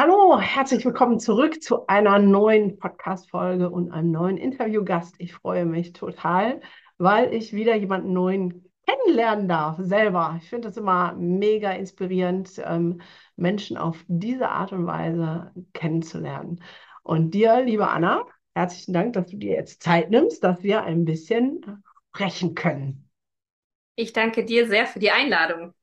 Hallo, herzlich willkommen zurück zu einer neuen Podcast-Folge und einem neuen Interviewgast. Ich freue mich total, weil ich wieder jemanden neuen kennenlernen darf, selber. Ich finde es immer mega inspirierend, ähm, Menschen auf diese Art und Weise kennenzulernen. Und dir, liebe Anna, herzlichen Dank, dass du dir jetzt Zeit nimmst, dass wir ein bisschen sprechen können. Ich danke dir sehr für die Einladung.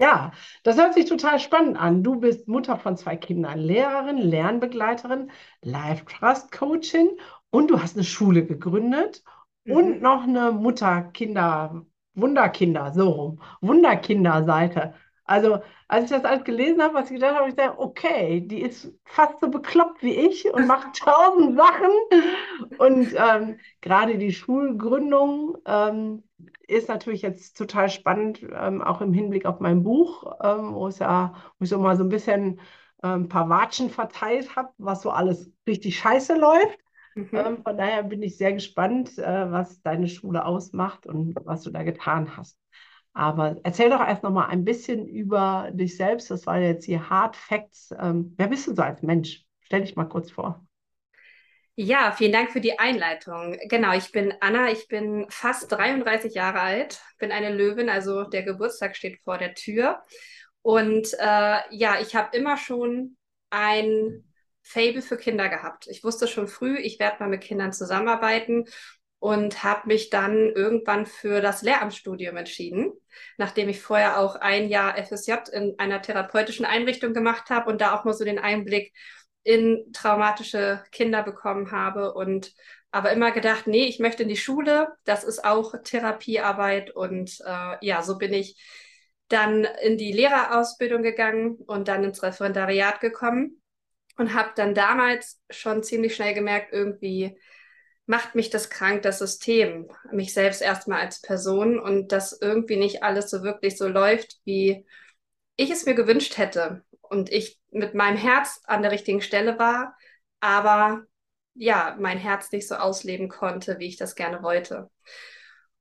Ja, das hört sich total spannend an. Du bist Mutter von zwei Kindern, Lehrerin, Lernbegleiterin, Life Trust Coachin und du hast eine Schule gegründet mhm. und noch eine Mutter-Kinder, Wunderkinder, so rum, Wunderkinder-Seite. Also, als ich das alles gelesen habe, was ich gedacht habe, ich dachte, okay, die ist fast so bekloppt wie ich und macht tausend Sachen. Und ähm, gerade die Schulgründung ähm, ist natürlich jetzt total spannend, ähm, auch im Hinblick auf mein Buch, ähm, wo, es ja, wo ich so mal so ein bisschen ein ähm, paar Watschen verteilt habe, was so alles richtig scheiße läuft. Mhm. Ähm, von daher bin ich sehr gespannt, äh, was deine Schule ausmacht und was du da getan hast. Aber erzähl doch erst noch mal ein bisschen über dich selbst. Das waren jetzt hier Hard Facts. Ähm, wer bist du so als Mensch? Stell dich mal kurz vor. Ja, vielen Dank für die Einleitung. Genau, ich bin Anna, ich bin fast 33 Jahre alt, bin eine Löwin, also der Geburtstag steht vor der Tür. Und äh, ja, ich habe immer schon ein Fable für Kinder gehabt. Ich wusste schon früh, ich werde mal mit Kindern zusammenarbeiten und habe mich dann irgendwann für das Lehramtsstudium entschieden, nachdem ich vorher auch ein Jahr FSJ in einer therapeutischen Einrichtung gemacht habe und da auch mal so den Einblick in traumatische Kinder bekommen habe und aber immer gedacht, nee, ich möchte in die Schule, das ist auch Therapiearbeit und äh, ja, so bin ich dann in die Lehrerausbildung gegangen und dann ins Referendariat gekommen und habe dann damals schon ziemlich schnell gemerkt, irgendwie macht mich das krank, das System, mich selbst erstmal als Person und dass irgendwie nicht alles so wirklich so läuft, wie ich es mir gewünscht hätte. Und ich mit meinem Herz an der richtigen Stelle war, aber ja, mein Herz nicht so ausleben konnte, wie ich das gerne wollte.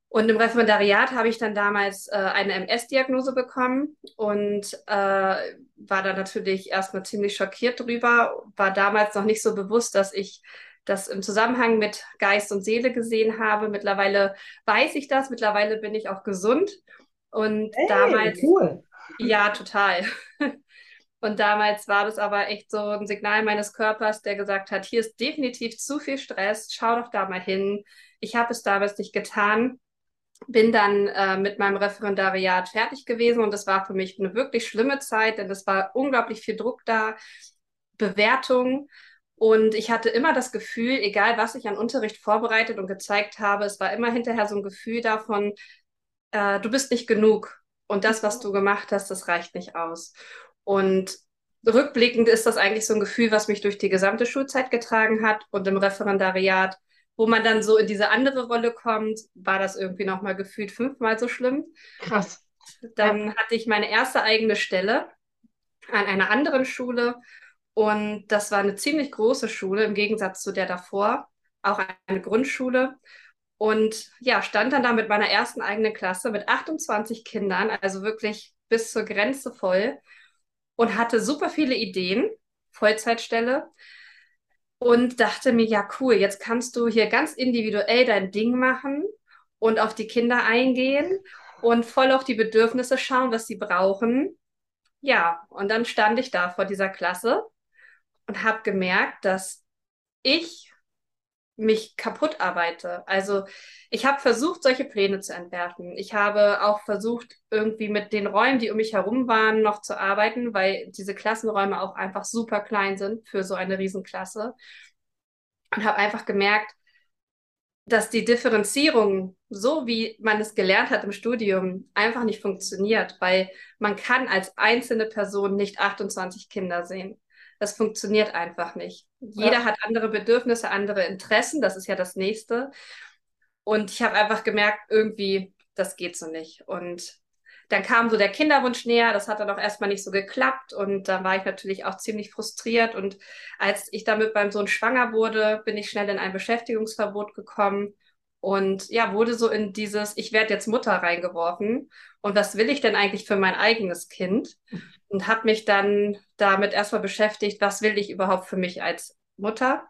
Und im Referendariat habe ich dann damals äh, eine MS-Diagnose bekommen und äh, war da natürlich erstmal ziemlich schockiert drüber, war damals noch nicht so bewusst, dass ich das im Zusammenhang mit Geist und Seele gesehen habe. Mittlerweile weiß ich das, mittlerweile bin ich auch gesund. Und hey, damals. Cool. Ja, total. Und damals war das aber echt so ein Signal meines Körpers, der gesagt hat, hier ist definitiv zu viel Stress, schau doch da mal hin. Ich habe es damals nicht getan, bin dann äh, mit meinem Referendariat fertig gewesen und das war für mich eine wirklich schlimme Zeit, denn es war unglaublich viel Druck da, Bewertung. Und ich hatte immer das Gefühl, egal was ich an Unterricht vorbereitet und gezeigt habe, es war immer hinterher so ein Gefühl davon, äh, du bist nicht genug und das, was du gemacht hast, das reicht nicht aus. Und rückblickend ist das eigentlich so ein Gefühl, was mich durch die gesamte Schulzeit getragen hat und im Referendariat, wo man dann so in diese andere Rolle kommt, war das irgendwie nochmal gefühlt fünfmal so schlimm. Krass. Dann ja. hatte ich meine erste eigene Stelle an einer anderen Schule und das war eine ziemlich große Schule im Gegensatz zu der davor, auch eine Grundschule. Und ja, stand dann da mit meiner ersten eigenen Klasse mit 28 Kindern, also wirklich bis zur Grenze voll und hatte super viele Ideen, Vollzeitstelle und dachte mir, ja cool, jetzt kannst du hier ganz individuell dein Ding machen und auf die Kinder eingehen und voll auf die Bedürfnisse schauen, was sie brauchen. Ja, und dann stand ich da vor dieser Klasse und habe gemerkt, dass ich mich kaputt arbeite. Also ich habe versucht, solche Pläne zu entwerfen. Ich habe auch versucht, irgendwie mit den Räumen, die um mich herum waren, noch zu arbeiten, weil diese Klassenräume auch einfach super klein sind für so eine Riesenklasse. Und habe einfach gemerkt, dass die Differenzierung, so wie man es gelernt hat im Studium, einfach nicht funktioniert, weil man kann als einzelne Person nicht 28 Kinder sehen. Das funktioniert einfach nicht. Jeder ja. hat andere Bedürfnisse, andere Interessen. Das ist ja das Nächste. Und ich habe einfach gemerkt, irgendwie, das geht so nicht. Und dann kam so der Kinderwunsch näher. Das hat dann auch erstmal nicht so geklappt. Und dann war ich natürlich auch ziemlich frustriert. Und als ich damit beim Sohn schwanger wurde, bin ich schnell in ein Beschäftigungsverbot gekommen. Und ja, wurde so in dieses, ich werde jetzt Mutter reingeworfen. Und was will ich denn eigentlich für mein eigenes Kind? Und habe mich dann damit erstmal beschäftigt, was will ich überhaupt für mich als Mutter.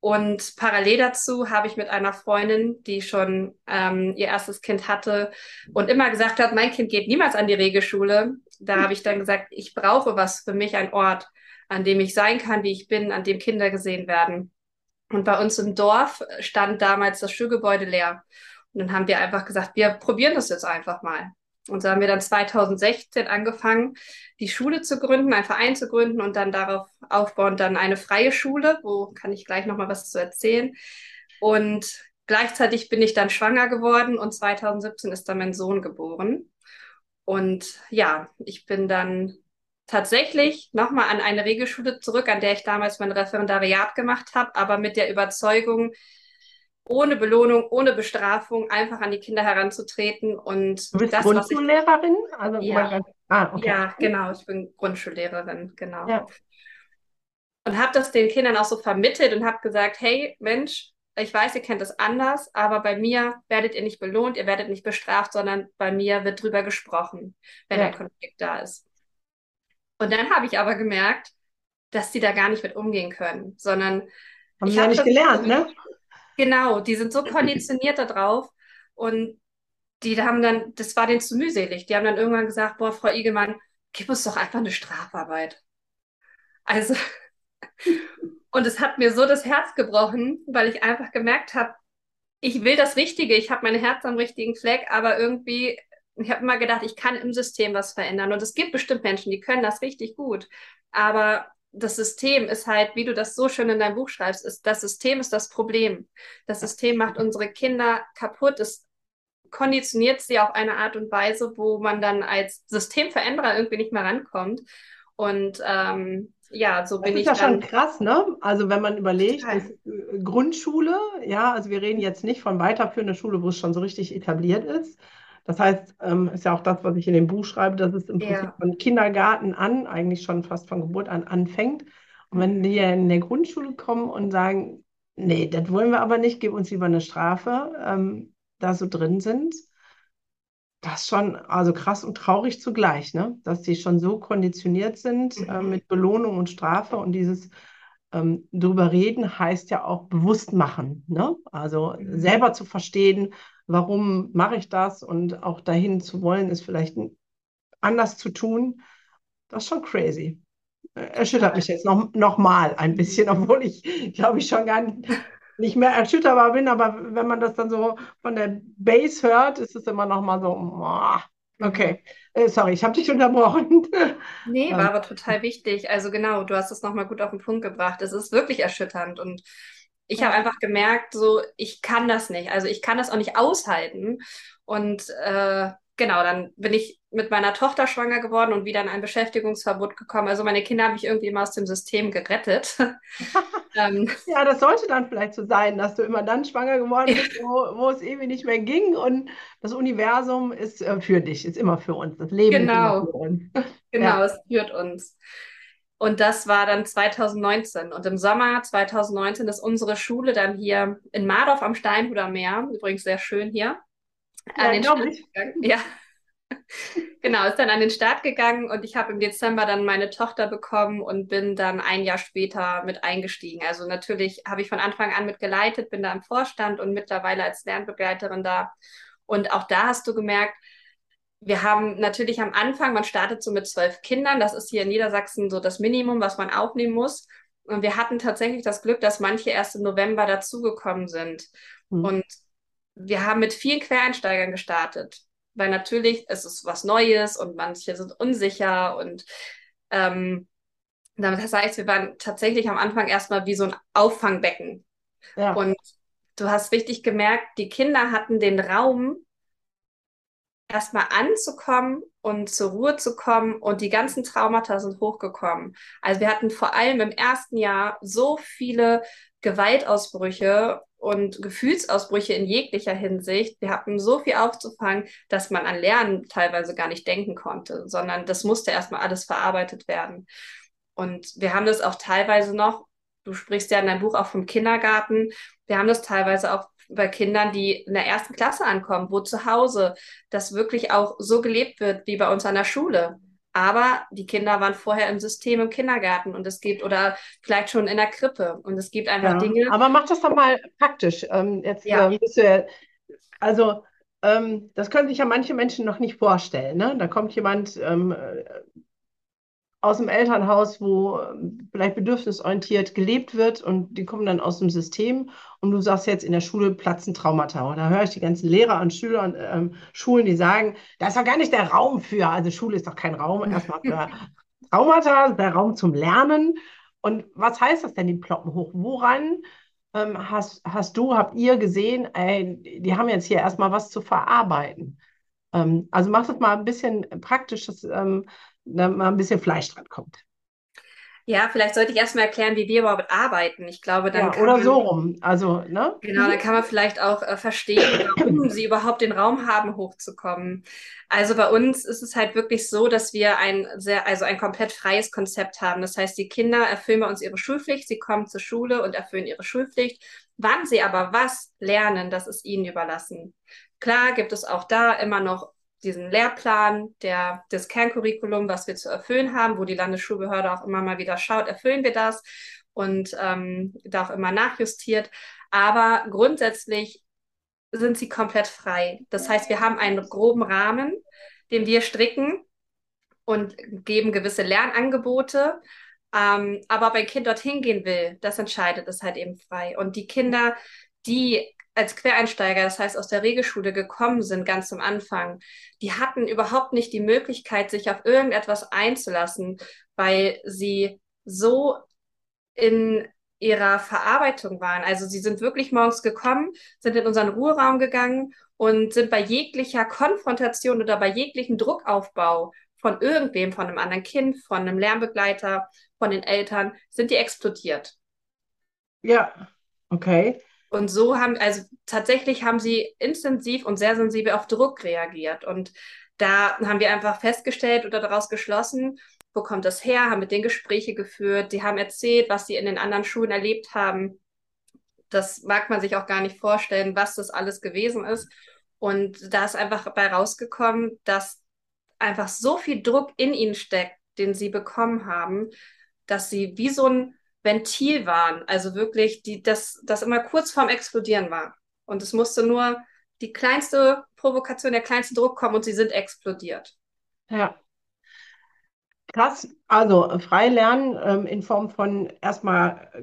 Und parallel dazu habe ich mit einer Freundin, die schon ähm, ihr erstes Kind hatte und immer gesagt hat, mein Kind geht niemals an die Regelschule. Da habe ich dann gesagt, ich brauche was für mich, ein Ort, an dem ich sein kann, wie ich bin, an dem Kinder gesehen werden. Und bei uns im Dorf stand damals das Schulgebäude leer. Und dann haben wir einfach gesagt, wir probieren das jetzt einfach mal. Und so haben wir dann 2016 angefangen, die Schule zu gründen, einen Verein zu gründen und dann darauf aufbauend dann eine freie Schule, wo kann ich gleich noch mal was zu erzählen. Und gleichzeitig bin ich dann schwanger geworden und 2017 ist dann mein Sohn geboren. Und ja, ich bin dann tatsächlich nochmal an eine Regelschule zurück, an der ich damals mein Referendariat gemacht habe, aber mit der Überzeugung, ohne Belohnung, ohne Bestrafung einfach an die Kinder heranzutreten und du bist das, Grundschullehrerin? Ich, also ja, ah, okay. ja, genau, ich bin Grundschullehrerin, genau. Ja. Und habe das den Kindern auch so vermittelt und habe gesagt, hey Mensch, ich weiß, ihr kennt es anders, aber bei mir werdet ihr nicht belohnt, ihr werdet nicht bestraft, sondern bei mir wird drüber gesprochen, wenn ja. ein Konflikt da ist. Und dann habe ich aber gemerkt, dass die da gar nicht mit umgehen können, sondern haben sie ja nicht gelernt, ne? Genau, die sind so konditioniert darauf und die haben dann, das war denen zu mühselig. Die haben dann irgendwann gesagt, boah, Frau Igelmann, gib uns doch einfach eine Strafarbeit. Also, und es hat mir so das Herz gebrochen, weil ich einfach gemerkt habe, ich will das Richtige, ich habe mein Herz am richtigen Fleck, aber irgendwie, ich habe immer gedacht, ich kann im System was verändern. Und es gibt bestimmt Menschen, die können das richtig gut. Aber das System ist halt, wie du das so schön in deinem Buch schreibst, ist, das System ist das Problem. Das System macht unsere Kinder kaputt, es konditioniert sie auf eine Art und Weise, wo man dann als Systemveränderer irgendwie nicht mehr rankommt. Und ähm, ja, so das bin ich. Das ist ja schon krass, ne? Also wenn man überlegt, äh, Grundschule, ja, also wir reden jetzt nicht von weiterführender Schule, wo es schon so richtig etabliert ist, das heißt, ähm, ist ja auch das, was ich in dem Buch schreibe, dass es im Prinzip ja. von Kindergarten an, eigentlich schon fast von Geburt an anfängt. Und wenn die in der Grundschule kommen und sagen, nee, das wollen wir aber nicht, gib uns lieber eine Strafe, ähm, da so drin sind, das ist schon also krass und traurig zugleich, ne? dass die schon so konditioniert sind äh, mhm. mit Belohnung und Strafe und dieses ähm, drüber reden heißt ja auch bewusst machen. Ne? Also mhm. selber zu verstehen, warum mache ich das und auch dahin zu wollen, ist vielleicht anders zu tun. Das ist schon crazy. Erschüttert mich jetzt noch, noch mal ein bisschen, obwohl ich, glaube ich, schon gar nicht, nicht mehr erschütterbar bin. Aber wenn man das dann so von der Base hört, ist es immer noch mal so, okay. Äh, sorry, ich habe dich unterbrochen. Nee, war aber total wichtig. Also genau, du hast es nochmal gut auf den Punkt gebracht. Es ist wirklich erschütternd und ich ja. habe einfach gemerkt, so, ich kann das nicht. Also ich kann das auch nicht aushalten. Und äh, genau, dann bin ich mit meiner Tochter schwanger geworden und wieder in ein Beschäftigungsverbot gekommen. Also meine Kinder haben mich irgendwie immer aus dem System gerettet. ähm, ja, das sollte dann vielleicht so sein, dass du immer dann schwanger geworden bist, wo, wo es irgendwie nicht mehr ging. Und das Universum ist äh, für dich, ist immer für uns. Das Leben genau. ist immer für uns. Genau, ja. es führt uns. Und das war dann 2019. Und im Sommer 2019 ist unsere Schule dann hier in Mardorf am Steinhuder Meer, übrigens sehr schön hier, an den Start gegangen. Ja. genau, ist dann an den Start gegangen und ich habe im Dezember dann meine Tochter bekommen und bin dann ein Jahr später mit eingestiegen. Also natürlich habe ich von Anfang an mit geleitet, bin da im Vorstand und mittlerweile als Lernbegleiterin da. Und auch da hast du gemerkt, wir haben natürlich am Anfang, man startet so mit zwölf Kindern, das ist hier in Niedersachsen so das Minimum, was man aufnehmen muss. Und wir hatten tatsächlich das Glück, dass manche erst im November dazugekommen sind. Mhm. Und wir haben mit vielen Quereinsteigern gestartet, weil natürlich es ist was Neues und manche sind unsicher und ähm, das heißt, wir waren tatsächlich am Anfang erstmal wie so ein Auffangbecken. Ja. Und du hast richtig gemerkt, die Kinder hatten den Raum, erstmal anzukommen und zur Ruhe zu kommen und die ganzen Traumata sind hochgekommen. Also wir hatten vor allem im ersten Jahr so viele Gewaltausbrüche und Gefühlsausbrüche in jeglicher Hinsicht. Wir hatten so viel aufzufangen, dass man an Lernen teilweise gar nicht denken konnte, sondern das musste erstmal alles verarbeitet werden. Und wir haben das auch teilweise noch, du sprichst ja in deinem Buch auch vom Kindergarten, wir haben das teilweise auch bei Kindern, die in der ersten Klasse ankommen, wo zu Hause das wirklich auch so gelebt wird wie bei uns an der Schule. Aber die Kinder waren vorher im System im Kindergarten und es gibt, oder vielleicht schon in der Krippe. Und es gibt einfach Ja, Dinge. aber mach das doch mal praktisch. Ähm, jetzt Ja, ähm, bist du ja, also ähm, das können sich ja manche Menschen noch nicht vorstellen, ne? Da kommt jemand ähm, äh, aus dem Elternhaus, wo ähm, vielleicht bedürfnisorientiert gelebt wird und die kommen dann aus dem System und du sagst jetzt in der Schule platzen Traumata. Und da höre ich die ganzen Lehrer und Schüler und ähm, Schulen, die sagen, da ist doch gar nicht der Raum für. Also Schule ist doch kein Raum erstmal für Traumata, der Raum zum Lernen. Und was heißt das denn, die ploppen hoch? Woran ähm, hast, hast du, habt ihr gesehen, ey, die haben jetzt hier erstmal was zu verarbeiten? Ähm, also mach das mal ein bisschen praktisch, dass ähm, da mal ein bisschen Fleisch dran kommt. ja, vielleicht sollte ich erstmal erklären, wie wir überhaupt arbeiten. Ich glaube, dann Ja, kann oder man so rum. Also, ne? Genau, dann kann man vielleicht auch äh, verstehen, warum sie überhaupt den Raum haben, hochzukommen. Also bei uns ist es halt wirklich so, dass wir ein sehr, also ein komplett freies Konzept haben. Das heißt, die Kinder erfüllen bei uns ihre Schulpflicht, sie kommen zur Schule und erfüllen ihre Schulpflicht. Wann sie aber was lernen, das ist ihnen überlassen. Klar gibt es auch da immer noch diesen Lehrplan, der, das Kerncurriculum, was wir zu erfüllen haben, wo die Landesschulbehörde auch immer mal wieder schaut, erfüllen wir das und ähm, da auch immer nachjustiert. Aber grundsätzlich sind sie komplett frei. Das heißt, wir haben einen groben Rahmen, den wir stricken und geben gewisse Lernangebote. Ähm, aber ob ein Kind dorthin gehen will, das entscheidet es halt eben frei. Und die Kinder, die als Quereinsteiger, das heißt aus der Regelschule gekommen sind, ganz am Anfang, die hatten überhaupt nicht die Möglichkeit, sich auf irgendetwas einzulassen, weil sie so in ihrer Verarbeitung waren. Also sie sind wirklich morgens gekommen, sind in unseren Ruheraum gegangen und sind bei jeglicher Konfrontation oder bei jeglichem Druckaufbau von irgendwem, von einem anderen Kind, von einem Lernbegleiter, von den Eltern, sind die explodiert. Ja, okay. Und so haben, also tatsächlich haben sie intensiv und sehr sensibel auf Druck reagiert. Und da haben wir einfach festgestellt oder daraus geschlossen, wo kommt das her, haben mit denen Gespräche geführt, die haben erzählt, was sie in den anderen Schulen erlebt haben. Das mag man sich auch gar nicht vorstellen, was das alles gewesen ist. Und da ist einfach dabei rausgekommen, dass einfach so viel Druck in ihnen steckt, den sie bekommen haben, dass sie wie so ein Ventil waren. Also wirklich, die, das, das immer kurz vorm Explodieren war. Und es musste nur die kleinste Provokation, der kleinste Druck kommen und sie sind explodiert. Ja, krass. Also frei lernen ähm, in Form von erstmal äh,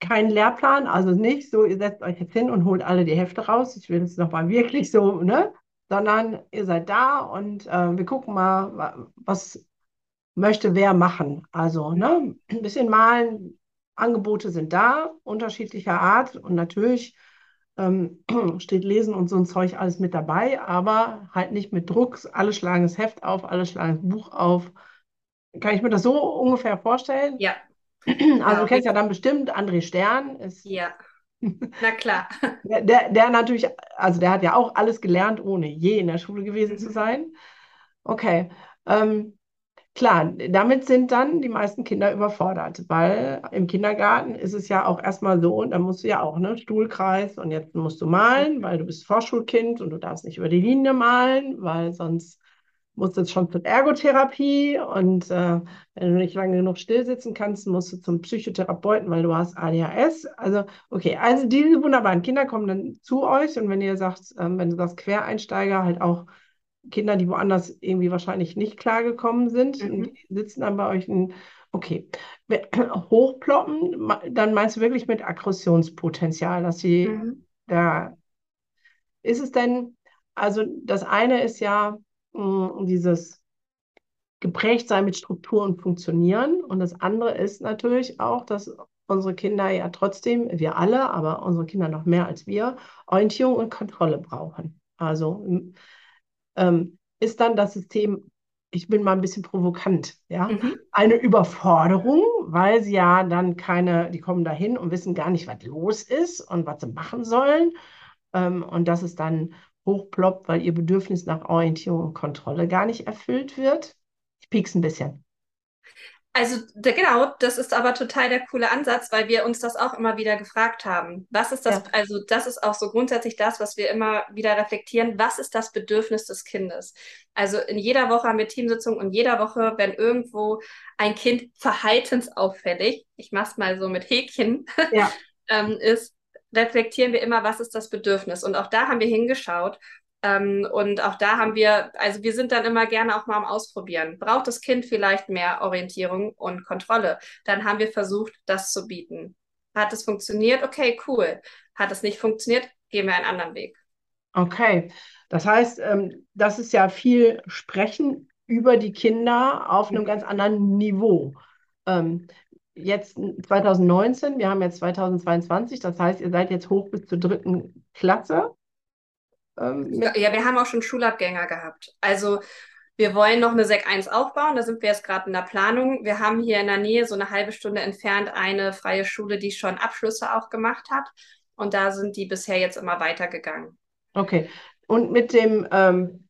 kein Lehrplan, also nicht so, ihr setzt euch jetzt hin und holt alle die Hefte raus. Ich will es nochmal wirklich so, ne? Sondern ihr seid da und äh, wir gucken mal, wa- was möchte wer machen. Also, ne? Ein bisschen malen, Angebote sind da, unterschiedlicher Art und natürlich ähm, steht Lesen und so ein Zeug alles mit dabei, aber halt nicht mit Druck. Alle schlagen das Heft auf, alle schlagen das Buch auf. Kann ich mir das so ungefähr vorstellen? Ja, Also du kennst ja dann bestimmt André Stern, ist Ja, na klar. der, der, natürlich, also der hat ja auch alles gelernt, ohne je in der Schule gewesen zu Mhm. sein. Okay, ähm, klar, damit sind dann die meisten Kinder überfordert, weil im Kindergarten ist es ja auch erstmal so, und dann musst du ja auch, ne, Stuhlkreis und jetzt musst du malen, weil du bist Vorschulkind und du darfst nicht über die Linie malen, weil sonst musst du schon zur Ergotherapie und äh, wenn du nicht lange genug still sitzen kannst, musst du zum Psychotherapeuten, weil du hast ADHS. Also, okay, also diese wunderbaren Kinder kommen dann zu euch und wenn ihr sagt, ähm, wenn du sagst Quereinsteiger, halt auch Kinder, die woanders irgendwie wahrscheinlich nicht klargekommen sind, Mhm. die sitzen dann bei euch in, okay, hochploppen, dann meinst du wirklich mit Aggressionspotenzial, dass sie Mhm. da, ist es denn, also das eine ist ja mh, dieses geprägt sein mit Struktur und Funktionieren. Und das andere ist natürlich auch, dass unsere Kinder ja trotzdem, wir alle, aber unsere Kinder noch mehr als wir, Orientierung und Kontrolle brauchen. Also ähm, ist dann das System, ich bin mal ein bisschen provokant, ja, Mhm. eine Überforderung, weil sie ja dann keine, die kommen dahin und wissen gar nicht, was los ist und was sie machen sollen. Ähm, und dass es dann hochploppt, weil ihr Bedürfnis nach Orientierung und Kontrolle gar nicht erfüllt wird. Ich piek's ein bisschen. Also da, genau, das ist aber total der coole Ansatz, weil wir uns das auch immer wieder gefragt haben. Was ist das, Ja, also das ist auch so grundsätzlich das, was wir immer wieder reflektieren. Was ist das Bedürfnis des Kindes? Also in jeder Woche haben wir Teamsitzungen und jeder Woche, wenn irgendwo ein Kind verhaltensauffällig, ich mach's mal so mit Häkchen, ja, ähm, ist, reflektieren wir immer, was ist das Bedürfnis? Und auch da haben wir hingeschaut ähm, und auch da haben wir, also wir sind dann immer gerne auch mal am Ausprobieren. Braucht das Kind vielleicht mehr Orientierung und Kontrolle? Dann haben wir versucht, das zu bieten. Hat es funktioniert? Okay, cool. Hat es nicht funktioniert? Gehen wir einen anderen Weg. okay. Das heißt, ähm, das ist ja viel Sprechen über die Kinder auf einem ganz anderen Niveau. Ähm, jetzt 2019, wir haben jetzt 2022, das heißt, ihr seid jetzt hoch bis zur dritten Klasse ähm. Ja, wir haben auch schon Schulabgänger gehabt. Also wir wollen noch eine Sek 1 aufbauen. Da sind wir jetzt gerade in der Planung. Wir haben hier in der Nähe, so eine halbe Stunde entfernt, eine freie Schule, die schon Abschlüsse auch gemacht hat. Und da sind die bisher jetzt immer weitergegangen. Okay. Und mit dem, ähm,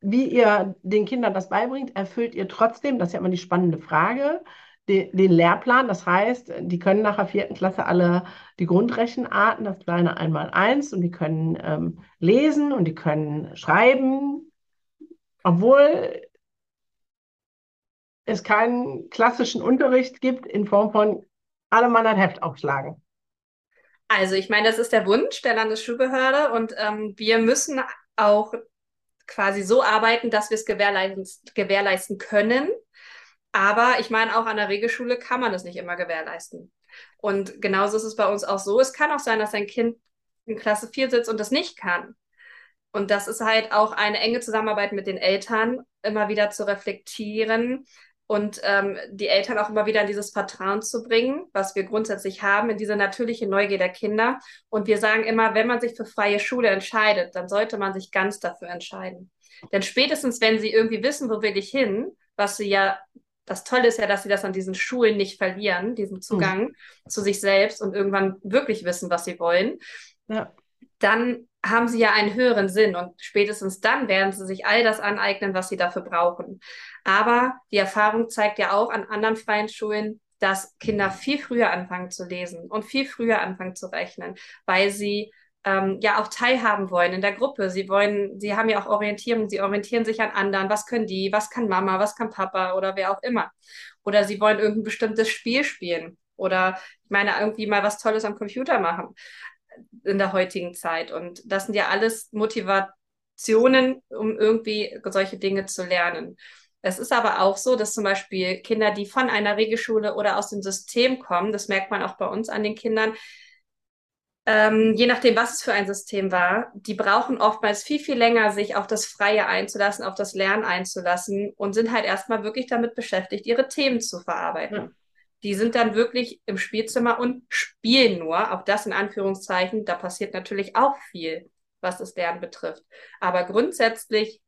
wie ihr den Kindern das beibringt, erfüllt ihr trotzdem, das ist ja immer die spannende Frage, den, Lehrplan. Das heißt, die können nach der vierten Klasse alle die Grundrechenarten, das kleine Einmaleins, und die können ähm, lesen und die können schreiben, obwohl es keinen klassischen Unterricht gibt in Form von alle Mann ein Heft aufschlagen. Also ich meine, das ist der Wunsch der Landesschulbehörde und ähm, wir müssen auch quasi so arbeiten, dass wir es gewährleisten, gewährleisten können. Aber ich meine, auch an der Regelschule kann man es nicht immer gewährleisten. Und genauso ist es bei uns auch so. Es kann auch sein, dass ein Kind in Klasse 4 sitzt und das nicht kann. Und das ist halt auch eine enge Zusammenarbeit mit den Eltern, immer wieder zu reflektieren und ähm, die Eltern auch immer wieder in dieses Vertrauen zu bringen, was wir grundsätzlich haben, in diese natürliche Neugier der Kinder. Und wir sagen immer, wenn man sich für freie Schule entscheidet, dann sollte man sich ganz dafür entscheiden. Denn spätestens, wenn sie irgendwie wissen, wo will ich hin, was sie ja, das Tolle ist ja, dass sie das an diesen Schulen nicht verlieren, diesen. Zugang zu sich selbst und irgendwann wirklich wissen, was sie wollen Ja, dann haben sie ja einen höheren Sinn und spätestens dann werden sie sich all das aneignen, was sie dafür brauchen. Aber die Erfahrung zeigt ja auch an anderen freien Schulen, dass Kinder viel früher anfangen zu lesen und viel früher anfangen zu rechnen, weil sie ähm, ja auch teilhaben wollen in der Gruppe. Sie wollen, sie haben ja auch Orientierung, sie orientieren sich an anderen. Was können die? Was kann Mama? Was kann Papa? Oder wer auch immer. Oder sie wollen irgendein bestimmtes Spiel spielen. Oder ich meine, irgendwie mal was Tolles am Computer machen in der heutigen Zeit. Und das sind ja alles Motivationen, um irgendwie solche Dinge zu lernen. Es ist aber auch so, dass zum Beispiel Kinder, die von einer Regelschule oder aus dem System kommen, das merkt man auch bei uns an den Kindern, ähm, je nachdem, was es für ein System war, die brauchen oftmals viel, viel länger, sich auf das Freie einzulassen, auf das Lernen einzulassen und sind halt erstmal wirklich damit beschäftigt, ihre Themen zu ja, verarbeiten. Die sind dann wirklich im Spielzimmer und spielen nur, auch das in Anführungszeichen. Da passiert natürlich auch viel, was das Lernen betrifft. Aber grundsätzlich,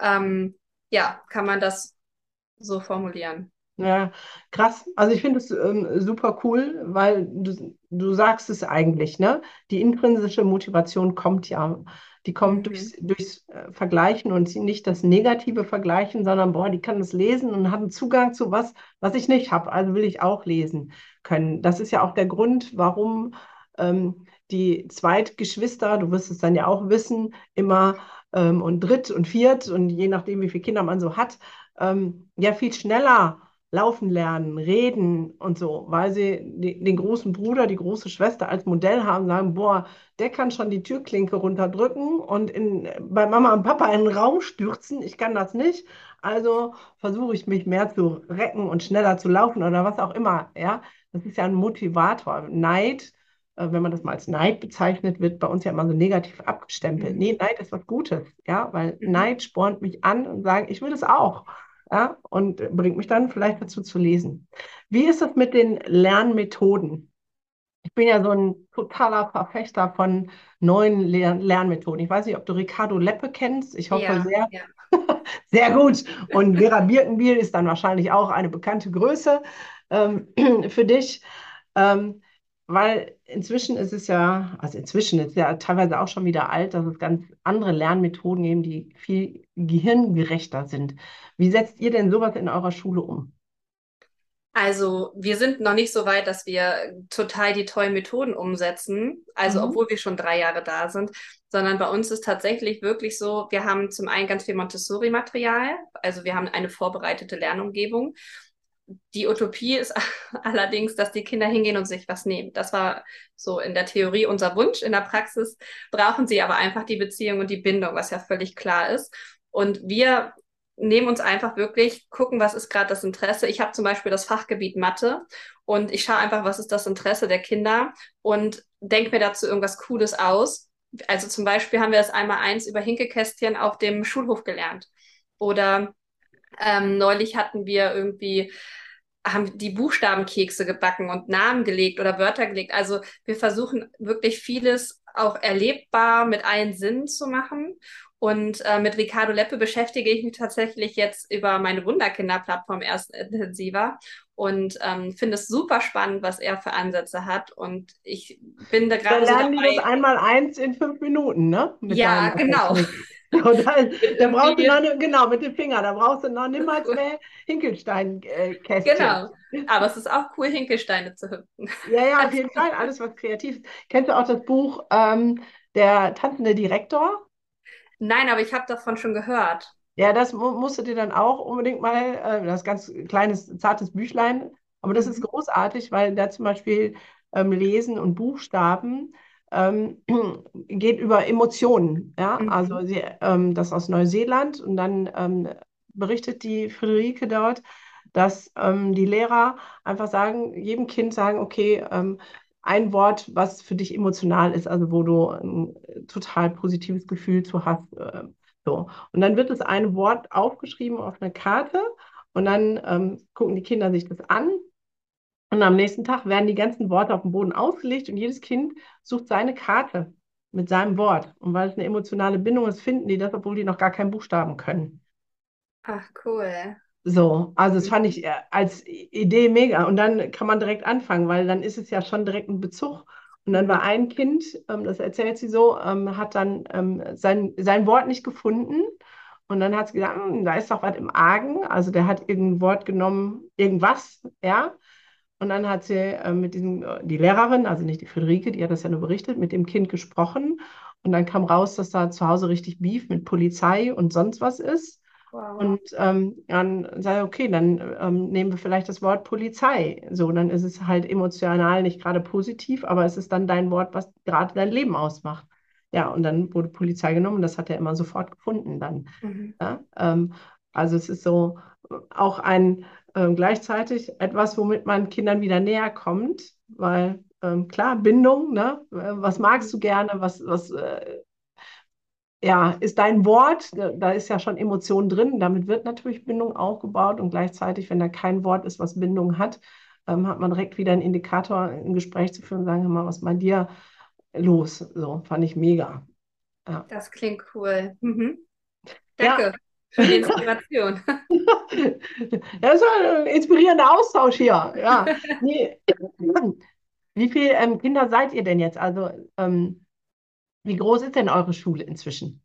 ähm, ja, kann man das so formulieren. Ja, krass. Also ich finde es ähm, super cool, weil du, du sagst es eigentlich, ne? Die intrinsische Motivation kommt ja, die kommt durchs, Mhm. durchs äh, Vergleichen und nicht das negative Vergleichen, sondern boah, die kann es lesen und hat einen Zugang zu was, was ich nicht habe. Also will ich auch lesen können. Das ist ja auch der Grund, warum ähm, die Zweitgeschwister, du wirst es dann ja auch wissen, immer ähm, und dritt und viert und je nachdem, wie viele Kinder man so hat, ähm, ja viel schneller laufen lernen, reden und so, weil sie den großen Bruder, die große Schwester als Modell haben, sagen, boah, der kann schon die Türklinke runterdrücken und in, bei Mama und Papa in den Raum stürzen. Ich kann das nicht. Also versuche ich mich mehr zu recken und schneller zu laufen oder was auch immer. Ja, das ist ja ein Motivator. Neid, äh, wenn man das mal als Neid bezeichnet, wird bei uns ja immer so negativ abgestempelt. Mhm. Nee, Neid ist was Gutes. Ja, weil Mhm. Neid spornt mich an und sagt, ich will das auch ja, und bringt mich dann vielleicht dazu zu lesen. Wie ist es mit den Lernmethoden? Ich bin ja so ein totaler Verfechter von neuen Lern Lernmethoden. Ich weiß nicht, ob du Ricardo Leppe kennst. Ich hoffe Ja, sehr, ja. sehr gut. Und Vera Birkenbiel ist dann wahrscheinlich auch eine bekannte Größe ähm, für dich. Ähm, weil inzwischen ist es ja, also inzwischen ist es ja teilweise auch schon wieder alt, dass es ganz andere Lernmethoden geben, die viel gehirngerechter sind. Wie setzt ihr denn sowas in eurer Schule um? Also wir sind noch nicht so weit, dass wir total die tollen Methoden umsetzen, also Mhm. obwohl wir schon drei Jahre da sind, sondern bei uns ist tatsächlich wirklich so, wir haben zum einen ganz viel Montessori-Material, also wir haben eine vorbereitete Lernumgebung. Die Utopie ist allerdings, dass die Kinder hingehen und sich was nehmen. Das war so in der Theorie unser Wunsch. In der Praxis brauchen sie aber einfach die Beziehung und die Bindung, was ja völlig klar ist. Und wir nehmen uns einfach wirklich, gucken, was ist gerade das Interesse. Ich habe zum Beispiel das Fachgebiet Mathe und ich schaue einfach, was ist das Interesse der Kinder und denke mir dazu irgendwas Cooles aus. Also zum Beispiel haben wir das einmal eins über Hinkekästchen auf dem Schulhof gelernt. Oder ähm, neulich hatten wir irgendwie haben die Buchstabenkekse gebacken und Namen gelegt oder Wörter gelegt. Also wir versuchen wirklich vieles auch erlebbar mit allen Sinnen zu machen. Und äh, mit Ricardo Leppe beschäftige ich mich tatsächlich jetzt über meine Wunderkinder-Plattform erst intensiver und ähm, finde es super spannend, was er für Ansätze hat. Und ich bin da Da gerade so lernen die dabei. das einmal eins in fünf Minuten, ne? Mit Ja, genau. Und dann, da brauchst du noch, genau, mit dem Finger, da brauchst du noch niemals mehr Hinkelstein-Kästchen. Genau. Aber es ist auch cool, Hinkelsteine zu hüpfen. Ja, ja, auf jeden Fall, alles was kreativ ist. Kennst du auch das Buch ähm, Der tanzende Direktor? Nein, aber ich habe davon schon gehört. Ja, das mu musst du dir dann auch unbedingt mal, äh, das ist ganz kleines, zartes Büchlein, aber das ist Mhm. großartig, weil da zum Beispiel ähm, Lesen und Buchstaben ähm, geht über Emotionen. Ja, Mhm. also sie, ähm, das aus Neuseeland und dann ähm, berichtet die Friederike dort, dass ähm, die Lehrer einfach sagen, jedem Kind sagen, okay, ähm, ein Wort, was für dich emotional ist, also wo du ein total positives Gefühl zu hast. Äh, so. Und dann wird das eine Wort aufgeschrieben auf eine Karte und dann ähm, gucken die Kinder sich das an. Und am nächsten Tag werden die ganzen Worte auf dem Boden ausgelegt und jedes Kind sucht seine Karte mit seinem Wort. Und weil es eine emotionale Bindung ist, finden die das, obwohl die noch gar keinen Buchstaben können. Ach, cool. So, also das fand ich äh, als Idee mega. Und dann kann man direkt anfangen, weil dann ist es ja schon direkt ein Bezug. Und dann war ein Kind, ähm, das erzählt sie so, ähm, hat dann ähm, sein, sein Wort nicht gefunden. Und dann hat sie gesagt, "Hm, da ist doch was im Argen. Also der hat irgendein Wort genommen, irgendwas, ja. Und dann hat sie äh, mit diesem, äh, die Lehrerin, also nicht die Friederike, die hat das ja nur berichtet, mit dem Kind gesprochen. Und dann kam raus, dass da zu Hause richtig Beef mit Polizei und sonst was ist. Wow. Und ähm, dann sage ich, okay, dann ähm, nehmen wir vielleicht das Wort Polizei. So, dann ist es halt emotional nicht gerade positiv, aber es ist dann dein Wort, was gerade dein Leben ausmacht. Ja, und dann wurde Polizei genommen und das hat er immer sofort gefunden dann. Mhm. Ja? Ähm, also es ist so äh, auch ein ähm, gleichzeitig etwas, womit man Kindern wieder näher kommt, weil ähm, klar, Bindung, ne? Äh, Was magst du gerne, was, was äh, ja, ist dein Wort, da ist ja schon Emotion drin, damit wird natürlich Bindung aufgebaut und gleichzeitig, wenn da kein Wort ist, was Bindung hat, ähm, hat man direkt wieder einen Indikator, ein Gespräch zu führen und sagen, hör mal, was ist bei dir los? So, fand ich mega. Ja. Das klingt cool. Mhm. Ja. Für die Inspiration. Das ist ein inspirierender Austausch hier. Ja. Nee. Wie viele ähm, Kinder seid ihr denn jetzt? Also, ähm, wie groß ist denn eure Schule inzwischen?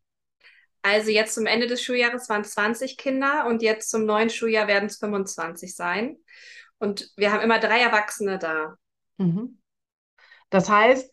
Also jetzt zum Ende des Schuljahres waren es 20 Kinder und jetzt zum neuen Schuljahr werden es 25 sein. Und wir haben immer drei Erwachsene da. Mhm. Das heißt,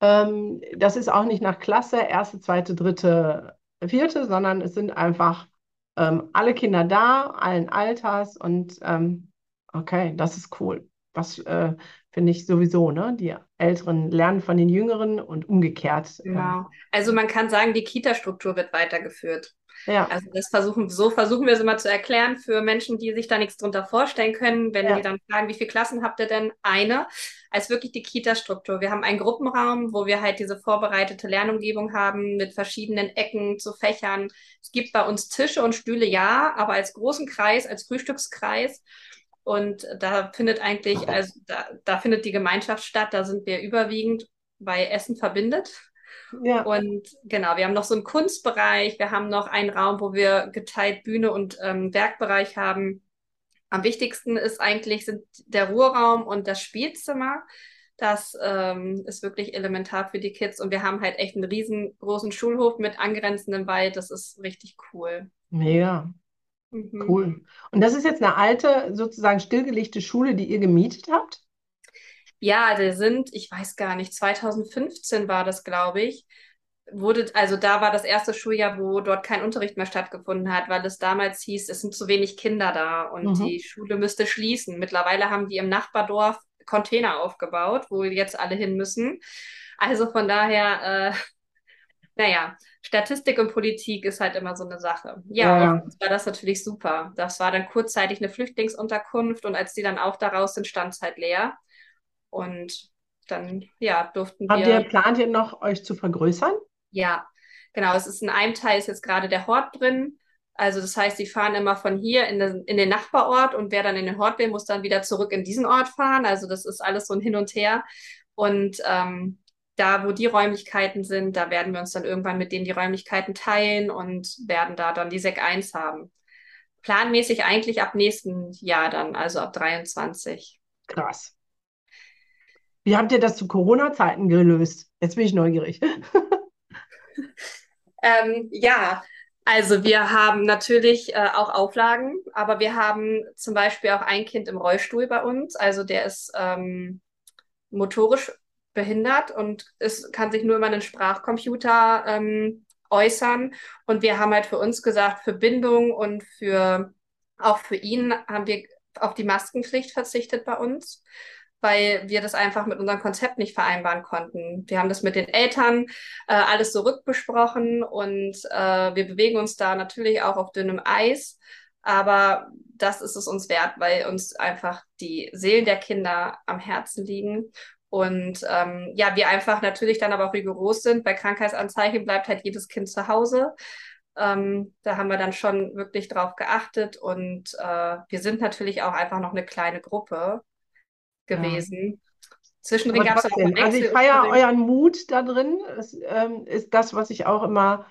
ähm, das ist auch nicht nach Klasse, erste, zweite, dritte, vierte, sondern es sind einfach ähm, alle Kinder da, allen Alters und ähm, okay, das ist cool. Das äh, finde ich sowieso, ne? Die Älteren lernen von den Jüngeren und umgekehrt. ähm, Genau. Also man kann sagen, die Kita-Struktur wird weitergeführt. ja. Also das versuchen, so versuchen wir es immer zu erklären für Menschen, die sich da nichts drunter vorstellen können, wenn Ja. die dann fragen, wie viele Klassen habt ihr denn? Eine, als wirklich die Kita-Struktur. Wir haben einen Gruppenraum, wo wir halt diese vorbereitete Lernumgebung haben mit verschiedenen Ecken zu Fächern. Es gibt bei uns Tische und Stühle, ja, aber als großen Kreis, als Frühstückskreis. Und da findet eigentlich, also da, da findet die Gemeinschaft statt, da sind wir überwiegend, weil Essen verbindet. Ja. Und genau, wir haben noch so einen Kunstbereich, wir haben noch einen Raum, wo wir geteilt Bühne und ähm, Werkbereich haben. Am wichtigsten ist eigentlich sind der Ruheraum und das Spielzimmer. Das ähm, ist wirklich elementar für die Kids. Und wir haben halt echt einen riesengroßen Schulhof mit angrenzendem Wald. Das ist richtig cool. Mega. Mhm. Cool. Und das ist jetzt eine alte, sozusagen stillgelegte Schule, die ihr gemietet habt? Ja, der sind, ich weiß gar nicht, 2015 war das, glaube ich, wurde, also da war das erste Schuljahr, wo dort kein Unterricht mehr stattgefunden hat, weil es damals hieß, es sind zu wenig Kinder da und Mhm. die Schule müsste schließen. Mittlerweile haben die im Nachbardorf Container aufgebaut, wo jetzt alle hin müssen. Also von daher, äh, naja, Statistik und Politik ist halt immer so eine Sache. Ja, Ja, war das natürlich super. Das war dann kurzzeitig eine Flüchtlingsunterkunft und als die dann auch da raus sind, stand es halt leer. Und dann, ja, durften Habt ihr, wir plant ihr noch, euch zu vergrößern? Ja, genau. Es ist in einem Teil ist jetzt gerade der Hort drin. Also das heißt, sie fahren immer von hier in den, in den Nachbarort und wer dann in den Hort will, muss dann wieder zurück in diesen Ort fahren. Also das ist alles so ein Hin und Her. Und ähm, da, wo die Räumlichkeiten sind, da werden wir uns dann irgendwann mit denen die Räumlichkeiten teilen und werden da dann die Sek 1 haben. Planmäßig eigentlich ab nächsten Jahr dann, also ab 23. Krass. Wie habt ihr das zu Corona-Zeiten gelöst? Jetzt bin ich neugierig. Ähm, ja, also wir haben natürlich äh, auch Auflagen, aber wir haben zum Beispiel auch ein Kind im Rollstuhl bei uns. Also der ist ähm, motorisch behindert und es kann sich nur über einen Sprachcomputer ähm, äußern. Und wir haben halt für uns gesagt, für Bindung und für auch für ihn haben wir auf die Maskenpflicht verzichtet bei uns weil wir das einfach mit unserem Konzept nicht vereinbaren konnten. Wir haben das mit den Eltern äh, alles so rückbesprochen und äh, wir bewegen uns da natürlich auch auf dünnem Eis. Aber das ist es uns wert, weil uns einfach die Seelen der Kinder am Herzen liegen. Und ähm, ja, wir einfach natürlich dann aber auch rigoros sind. Bei Krankheitsanzeichen bleibt halt jedes Kind zu Hause. Ähm, da haben wir dann schon wirklich drauf geachtet. Und äh, wir sind natürlich auch einfach noch eine kleine Gruppe Ja. gewesen. Zwischendrin Aber gab es auch trotzdem, also ich feiere euren Mut da drin. Das ähm, ist das, was ich auch immer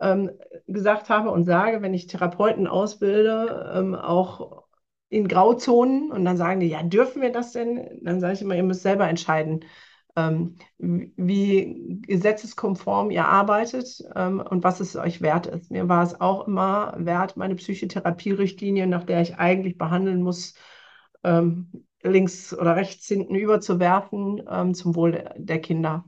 ähm, gesagt habe und sage, wenn ich Therapeuten ausbilde, ähm, auch in Grauzonen. Und dann sagen die, ja, dürfen wir das denn? Dann sage ich immer, ihr müsst selber entscheiden, ähm, wie gesetzeskonform ihr arbeitet ähm, und was es euch wert ist. Mir war es auch immer wert, meine Psychotherapie-Richtlinie, nach der ich eigentlich behandeln muss, ähm, links oder rechts hinten überzuwerfen ähm, zum Wohl der, der Kinder.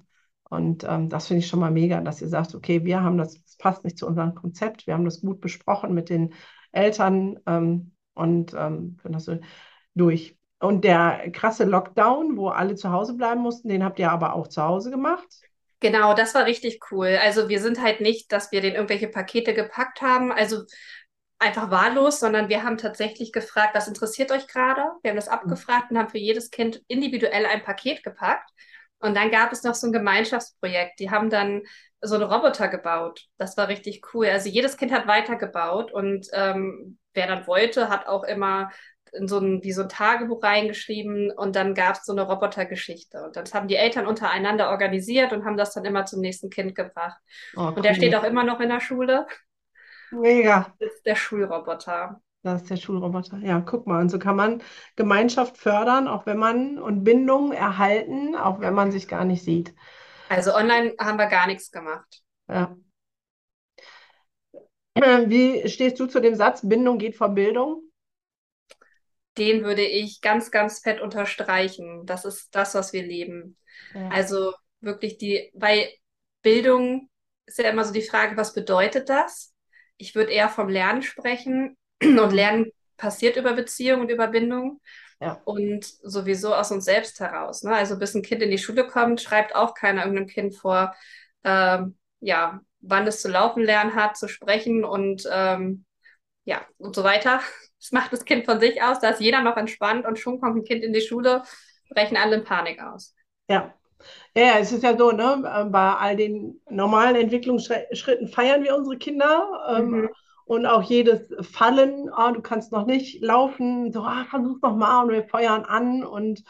Und ähm, das finde ich schon mal mega, dass ihr sagt, okay, wir haben das, das passt nicht zu unserem Konzept, wir haben das gut besprochen mit den Eltern ähm, und ähm, führen das so durch. Und der krasse Lockdown, wo alle zu Hause bleiben mussten, den habt ihr aber auch zu Hause gemacht. Genau, das war richtig cool. Also wir sind halt nicht, dass wir den irgendwelche Pakete gepackt haben, also einfach wahllos, sondern wir haben tatsächlich gefragt, was interessiert euch gerade? Wir haben das abgefragt und haben für jedes Kind individuell ein Paket gepackt. Und dann gab es noch so ein Gemeinschaftsprojekt. Die haben dann so einen Roboter gebaut. Das war richtig cool. Also jedes Kind hat weitergebaut und ähm, wer dann wollte, hat auch immer in so ein, wie so ein Tagebuch reingeschrieben und dann gab es so eine Robotergeschichte. Und das haben die Eltern untereinander organisiert und haben das dann immer zum nächsten Kind gebracht. Oh, Und der steht cool. auch immer noch in der Schule. Mega. Das ist der Schulroboter. Das ist der Schulroboter. Ja, guck mal. Und so kann man Gemeinschaft fördern, auch wenn man und Bindung erhalten, auch wenn man sich gar nicht sieht. Also online haben wir gar nichts gemacht. Ja. Wie stehst du zu dem Satz, Bindung geht vor Bildung? Den würde ich ganz, ganz fett unterstreichen. Das ist das, was wir leben. Ja. Also wirklich die, weil Bildung ist ja immer so die Frage, was bedeutet das? Ich würde eher vom Lernen sprechen und Lernen passiert über Beziehung und über Bindung Ja. und sowieso aus uns selbst heraus. Ne? Also bis ein Kind in die Schule kommt, schreibt auch keiner irgendeinem Kind vor, ähm, ja, wann es zu laufen lernen hat, zu sprechen und ähm, ja, und so weiter. Das macht das Kind von sich aus, da ist jeder noch entspannt und schon kommt ein Kind in die Schule, brechen alle in Panik aus. Ja. Ja, es ist ja so, ne? äh, Bei all den normalen Entwicklungsschritten feiern wir unsere Kinder ähm, Mhm. und auch jedes Fallen, ah, du kannst noch nicht laufen, so, ah, versuch noch mal und wir feuern an und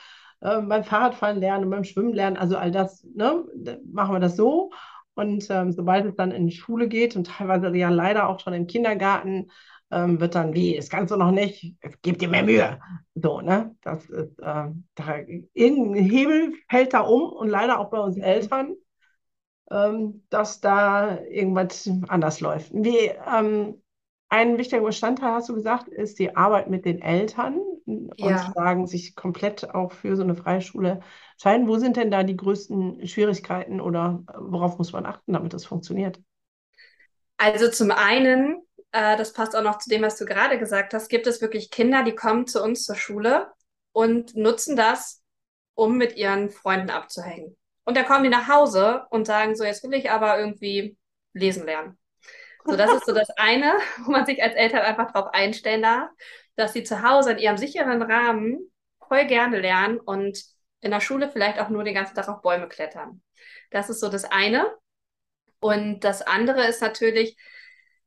ähm, beim Fahrradfahren lernen und beim Schwimmen lernen, also all das, ne? Machen wir das so. Und ähm, sobald es dann in die Schule geht und teilweise ja leider auch schon im Kindergarten, ähm, wird dann wie, das kannst du noch nicht, gib dir mehr Mühe. So, ne? Das ist, ähm, da, irgendein Hebel fällt da um und leider auch bei uns Eltern, ähm, dass da irgendwas anders läuft. Wie, ähm, ein wichtiger Bestandteil, hast du gesagt, ist die Arbeit mit den Eltern und Ja. sagen, sich komplett auch für so eine freie Schule entscheiden. Wo sind denn da die größten Schwierigkeiten oder äh, worauf muss man achten, damit das funktioniert? Also zum einen, äh, das passt auch noch zu dem, was du gerade gesagt hast, gibt es wirklich Kinder, die kommen zu uns zur Schule und nutzen das, um mit ihren Freunden abzuhängen. Und dann kommen die nach Hause und sagen so, jetzt will ich aber irgendwie lesen lernen. So, das ist so das eine, wo man sich als Eltern einfach drauf einstellen darf, dass sie zu Hause in ihrem sicheren Rahmen voll gerne lernen und in der Schule vielleicht auch nur den ganzen Tag auf Bäume klettern. Das ist so das eine. Und das andere ist natürlich,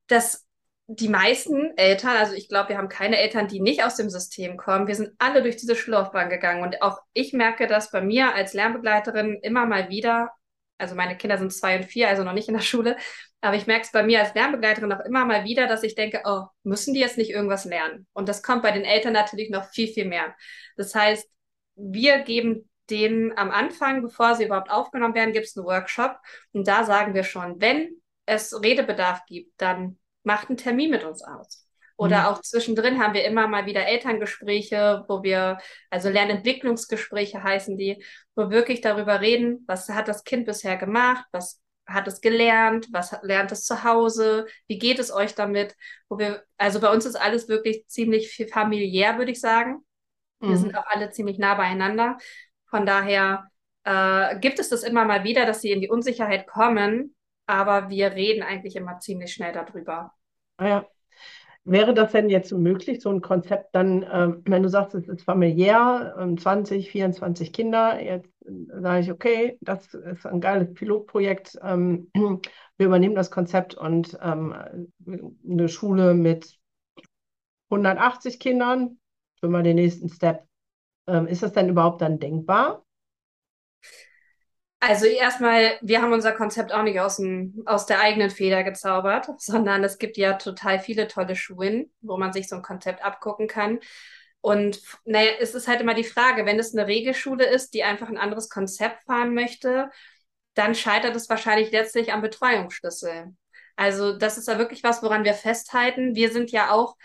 dass die meisten Eltern, also ich glaube, wir haben keine Eltern, die nicht aus dem System kommen. Wir sind alle durch diese Schullaufbahn gegangen. Und auch ich merke das bei mir als Lernbegleiterin immer mal wieder. Also meine Kinder sind zwei und vier, also noch nicht in der Schule. Aber ich merke es bei mir als Lernbegleiterin auch immer mal wieder, dass ich denke, oh, müssen die jetzt nicht irgendwas lernen? Und das kommt bei den Eltern natürlich noch viel, viel mehr. Das heißt, wir geben denen am Anfang, bevor sie überhaupt aufgenommen werden, gibt es einen Workshop. Und da sagen wir schon, wenn es Redebedarf gibt, dann macht einen Termin mit uns aus. Oder Mhm. auch zwischendrin haben wir immer mal wieder Elterngespräche, wo wir, also Lernentwicklungsgespräche heißen die, wo wir wirklich darüber reden, was hat das Kind bisher gemacht, was hat es gelernt, was lernt es zu Hause, wie geht es euch damit, wo wir, also bei uns ist alles wirklich ziemlich familiär, würde ich sagen. Wir sind Mhm. auch alle ziemlich nah beieinander. Von daher äh, gibt es das immer mal wieder, dass sie in die Unsicherheit kommen, aber wir reden eigentlich immer ziemlich schnell darüber. Ah ja. Wäre das denn jetzt möglich, so ein Konzept dann, ähm, wenn du sagst, es ist familiär, ähm, 20, 24 Kinder, jetzt äh, sage ich, okay, das ist ein geiles Pilotprojekt, ähm, wir übernehmen das Konzept und ähm, eine Schule mit 180 Kindern, für mal den nächsten Step. Ähm, ist das denn überhaupt dann denkbar? Also erstmal, wir haben unser Konzept auch nicht aus dem, aus der eigenen Feder gezaubert, sondern es gibt ja total viele tolle Schulen, wo man sich so ein Konzept abgucken kann. Und naja, es ist halt immer die Frage, wenn es eine Regelschule ist, die einfach ein anderes Konzept fahren möchte, dann scheitert es wahrscheinlich letztlich am Betreuungsschlüssel. Also das ist ja wirklich was, woran wir festhalten. Wir sind ja auch,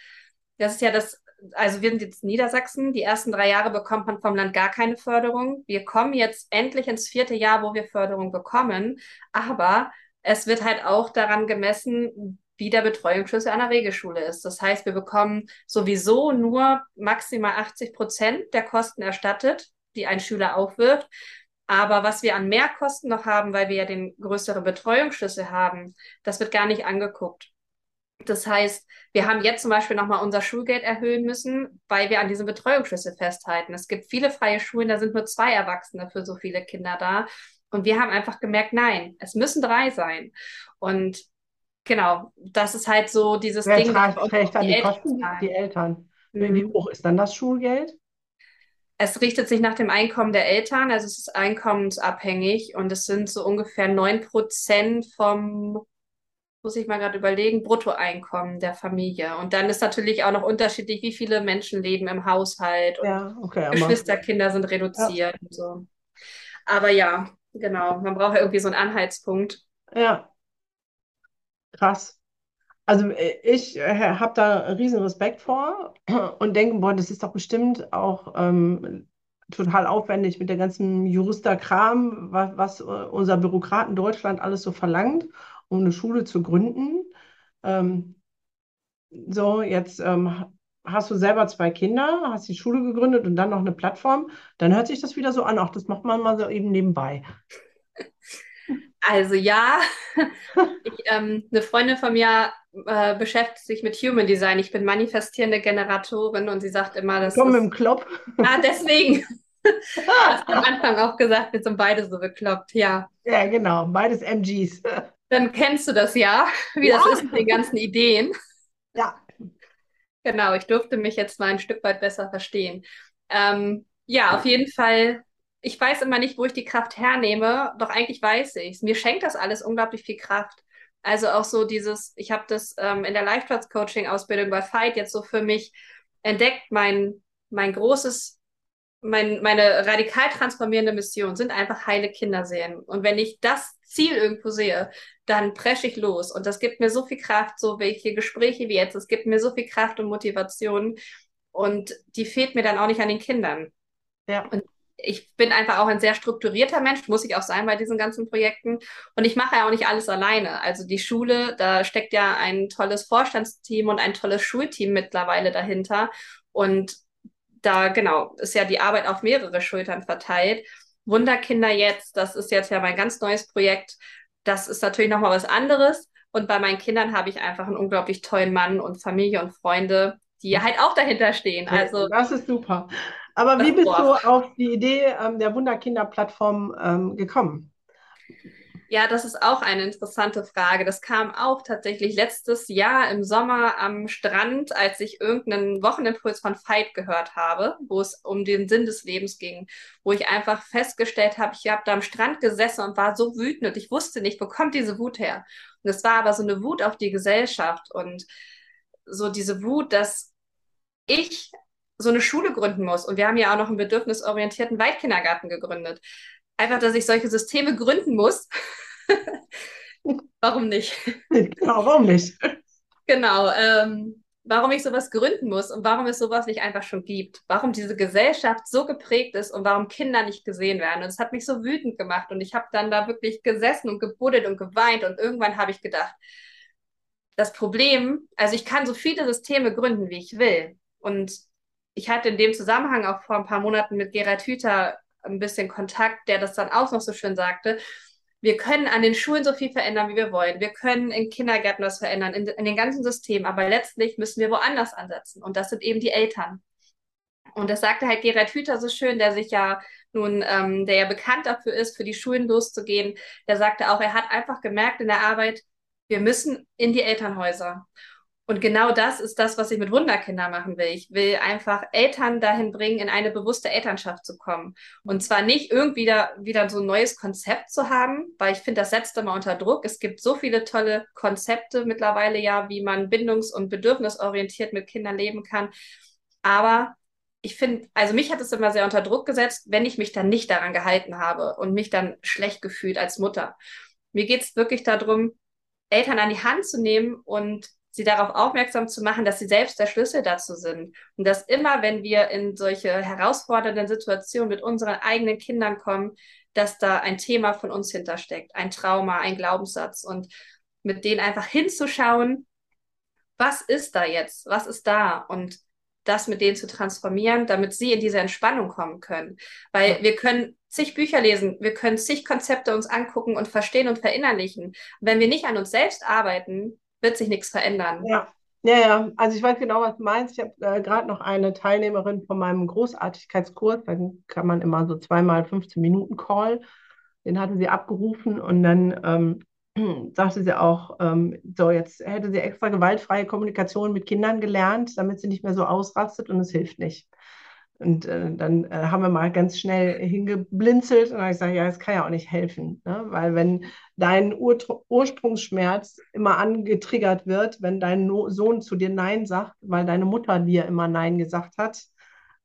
das ist ja das, also wir sind jetzt Niedersachsen. Die ersten drei Jahre bekommt man vom Land gar keine Förderung. Wir kommen jetzt endlich ins vierte Jahr, wo wir Förderung bekommen. Aber es wird halt auch daran gemessen, wie der Betreuungsschlüssel einer Regelschule ist. Das heißt, wir bekommen sowieso nur maximal 80 Prozent der Kosten erstattet, die ein Schüler aufwirft. Aber was wir an Mehrkosten noch haben, weil wir ja den größeren Betreuungsschlüssel haben, das wird gar nicht angeguckt. Das heißt, wir haben jetzt zum Beispiel nochmal unser Schulgeld erhöhen müssen, weil wir an diesem Betreuungsschlüssel festhalten. Es gibt viele freie Schulen, da sind nur zwei Erwachsene für so viele Kinder da. Und wir haben einfach gemerkt, nein, es müssen drei sein. Und genau, das ist halt so dieses Wer Ding, trägt, dann die die Eltern Kosten? Die Eltern. Wie wie Mhm. hoch ist dann das Schulgeld? Es richtet sich nach dem Einkommen der Eltern, also es ist einkommensabhängig und es sind so ungefähr 9% vom, muss ich mal gerade überlegen, Bruttoeinkommen der Familie. Und dann ist natürlich auch noch unterschiedlich, wie viele Menschen leben im Haushalt und Ja, okay, Geschwisterkinder sind ja, reduziert und so. Aber ja, genau, man braucht ja irgendwie so einen Anhaltspunkt. ja, krass. Also äh, ich habe da riesen Respekt vor und denke, boah, das ist doch bestimmt auch ähm, total aufwendig mit der ganzen Juristerkram, was, was äh, unser Bürokraten Deutschland alles so verlangt, um eine Schule zu gründen. Ähm, so, jetzt ähm, hast du selber zwei Kinder, hast die Schule gegründet und dann noch eine Plattform. Dann hört sich das wieder so an, ach, das macht man mal so eben nebenbei. Also ja, ich, ähm, eine Freundin von mir äh, beschäftigt sich mit Human Design. Ich bin manifestierende Generatorin und sie sagt immer, das Komm mit ist dem Klopp. Ah, deswegen. Hast du am Anfang auch gesagt, wir sind beide so bekloppt. Ja, Ja, genau, beides MGs. Dann kennst du das ja, wie Ja, das ist mit den ganzen Ideen. ja. Genau, ich durfte mich jetzt mal ein Stück weit besser verstehen. Ähm, ja, auf jeden Fall. Ich weiß immer nicht, wo ich die Kraft hernehme, doch eigentlich weiß ich es. Mir schenkt das alles unglaublich viel Kraft. Also auch so dieses, ich habe das ähm, in der Life-Coaching-Ausbildung bei Fight jetzt so für mich entdeckt, mein, mein großes mein, meine radikal transformierende Mission sind einfach heile Kinderseelen. Und wenn ich das Ziel irgendwo sehe, dann presche ich los. Und das gibt mir so viel Kraft, so welche Gespräche wie jetzt. Es gibt mir so viel Kraft und Motivation. Und die fehlt mir dann auch nicht an den Kindern. Ja. Und ich bin einfach auch ein sehr strukturierter Mensch, muss ich auch sein bei diesen ganzen Projekten. Und ich mache ja auch nicht alles alleine. Also die Schule, da steckt ja ein tolles Vorstandsteam und ein tolles Schulteam mittlerweile dahinter. Und da, genau, ist ja die Arbeit auf mehrere Schultern verteilt. Wunderkinder jetzt, das ist jetzt ja mein ganz neues Projekt. Das ist natürlich nochmal was anderes. Und bei meinen Kindern habe ich einfach einen unglaublich tollen Mann und Familie und Freunde, die halt auch dahinter stehen. Also das ist super. Aber wie bist du auf die Idee ähm, der Wunderkinder-Plattform ähm, gekommen? Ja, das ist auch eine interessante Frage. Das kam auch tatsächlich letztes Jahr im Sommer am Strand, als ich irgendeinen Wochenimpuls von Veit gehört habe, wo es um den Sinn des Lebens ging, wo ich einfach festgestellt habe, ich habe da am Strand gesessen und war so wütend und ich wusste nicht, wo kommt diese Wut her. Und es war aber so eine Wut auf die Gesellschaft und so diese Wut, dass ich so eine Schule gründen muss. Und wir haben ja auch noch einen bedürfnisorientierten Weitkindergarten gegründet. Einfach, dass ich solche Systeme gründen muss. warum nicht? Genau, warum nicht? Genau. Ähm, warum ich sowas gründen muss und warum es sowas nicht einfach schon gibt. Warum diese Gesellschaft so geprägt ist und warum Kinder nicht gesehen werden. Und es hat mich so wütend gemacht. Und ich habe dann da wirklich gesessen und gebuddelt und geweint. Und irgendwann habe ich gedacht, das Problem, also ich kann so viele Systeme gründen, wie ich will. Und ich hatte in dem Zusammenhang auch vor ein paar Monaten mit Gerhard Hüther ein bisschen Kontakt, der das dann auch noch so schön sagte. Wir können an den Schulen so viel verändern, wie wir wollen. Wir können in Kindergärten was verändern, in, in den ganzen Systemen. Aber letztlich müssen wir woanders ansetzen. Und das sind eben die Eltern. Und das sagte halt Gerhard Hüther so schön, der sich ja nun, ähm, der ja bekannt dafür ist, für die Schulen loszugehen. Der sagte auch, er hat einfach gemerkt in der Arbeit, wir müssen in die Elternhäuser. Und genau das ist das, was ich mit Wunderkinder machen will. Ich will einfach Eltern dahin bringen, in eine bewusste Elternschaft zu kommen. Und zwar nicht irgendwie da wieder so ein neues Konzept zu haben, weil ich finde, das setzt immer unter Druck. Es gibt so viele tolle Konzepte mittlerweile ja, wie man bindungs- und bedürfnisorientiert mit Kindern leben kann. Aber ich finde, also mich hat es immer sehr unter Druck gesetzt, wenn ich mich dann nicht daran gehalten habe und mich dann schlecht gefühlt als Mutter. Mir geht es wirklich darum, Eltern an die Hand zu nehmen und sie darauf aufmerksam zu machen, dass sie selbst der Schlüssel dazu sind. Und dass immer, wenn wir in solche herausfordernden Situationen mit unseren eigenen Kindern kommen, dass da ein Thema von uns hintersteckt, ein Trauma, ein Glaubenssatz und mit denen einfach hinzuschauen, was ist da jetzt, was ist da und das mit denen zu transformieren, damit sie in diese Entspannung kommen können. Weil wir können zig Bücher lesen, wir können zig Konzepte uns angucken und verstehen und verinnerlichen. wenn wir nicht an uns selbst arbeiten, wird sich nichts verändern. Ja. Ja, ja, also ich weiß genau, was du meinst. Ich habe äh, gerade noch eine Teilnehmerin von meinem Großartigkeitskurs, da kann man immer so zweimal 15 Minuten Call, den hatte sie abgerufen und dann ähm, sagte sie auch, ähm, so jetzt hätte sie extra gewaltfreie Kommunikation mit Kindern gelernt, damit sie nicht mehr so ausrastet und es hilft nicht. Und äh, dann äh, haben wir mal ganz schnell hingeblinzelt und habe ich gesagt, ja, das kann ja auch nicht helfen. Ne? Weil wenn dein Ur Ursprungsschmerz immer angetriggert wird, wenn dein no Sohn zu dir Nein sagt, weil deine Mutter dir immer Nein gesagt hat,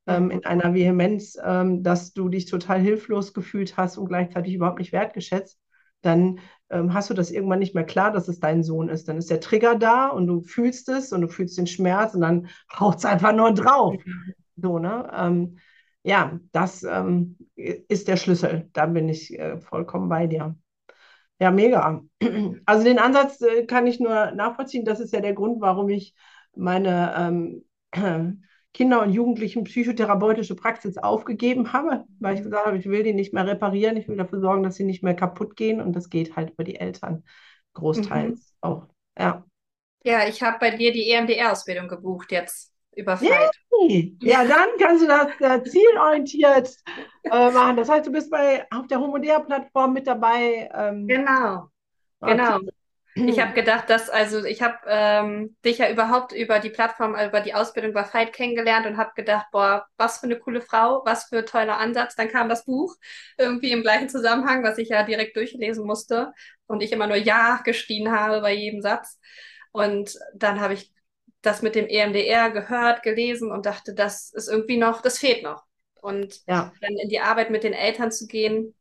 ähm, in einer Vehemenz, ähm, dass du dich total hilflos gefühlt hast und gleichzeitig überhaupt nicht wertgeschätzt, dann ähm, hast du das irgendwann nicht mehr klar, dass es dein Sohn ist. Dann ist der Trigger da und du fühlst es und du fühlst den Schmerz und dann haut es einfach nur drauf. So, ne? Ähm, ja, das ähm, ist der Schlüssel. Da bin ich äh, vollkommen bei dir. Ja, mega. Also den Ansatz äh, kann ich nur nachvollziehen. Das ist ja der Grund, warum ich meine ähm, Kinder- und Jugendlichen psychotherapeutische Praxis aufgegeben habe, weil ich gesagt habe, ich will die nicht mehr reparieren, ich will dafür sorgen, dass sie nicht mehr kaputt gehen und das geht halt über die Eltern großteils mhm. auch. Ja. Ja, ich habe bei dir die EMDR-Ausbildung gebucht jetzt überfallen. Yay. Ja, dann kannst du das äh, zielorientiert äh, machen. Das heißt, du bist bei auf der Homodea-Plattform mit dabei. Ähm, genau. Okay. Genau. Ich habe gedacht, dass, also ich habe ähm, dich ja überhaupt über die Plattform, über die Ausbildung bei Fight kennengelernt und habe gedacht, boah, was für eine coole Frau, was für ein toller Ansatz. Dann kam das Buch irgendwie im gleichen Zusammenhang, was ich ja direkt durchlesen musste und ich immer nur Ja geschrien habe bei jedem Satz. Und dann habe ich das mit dem EMDR gehört, gelesen und dachte, das ist irgendwie noch, das fehlt noch. Und ja. dann in die Arbeit mit den Eltern zu gehen,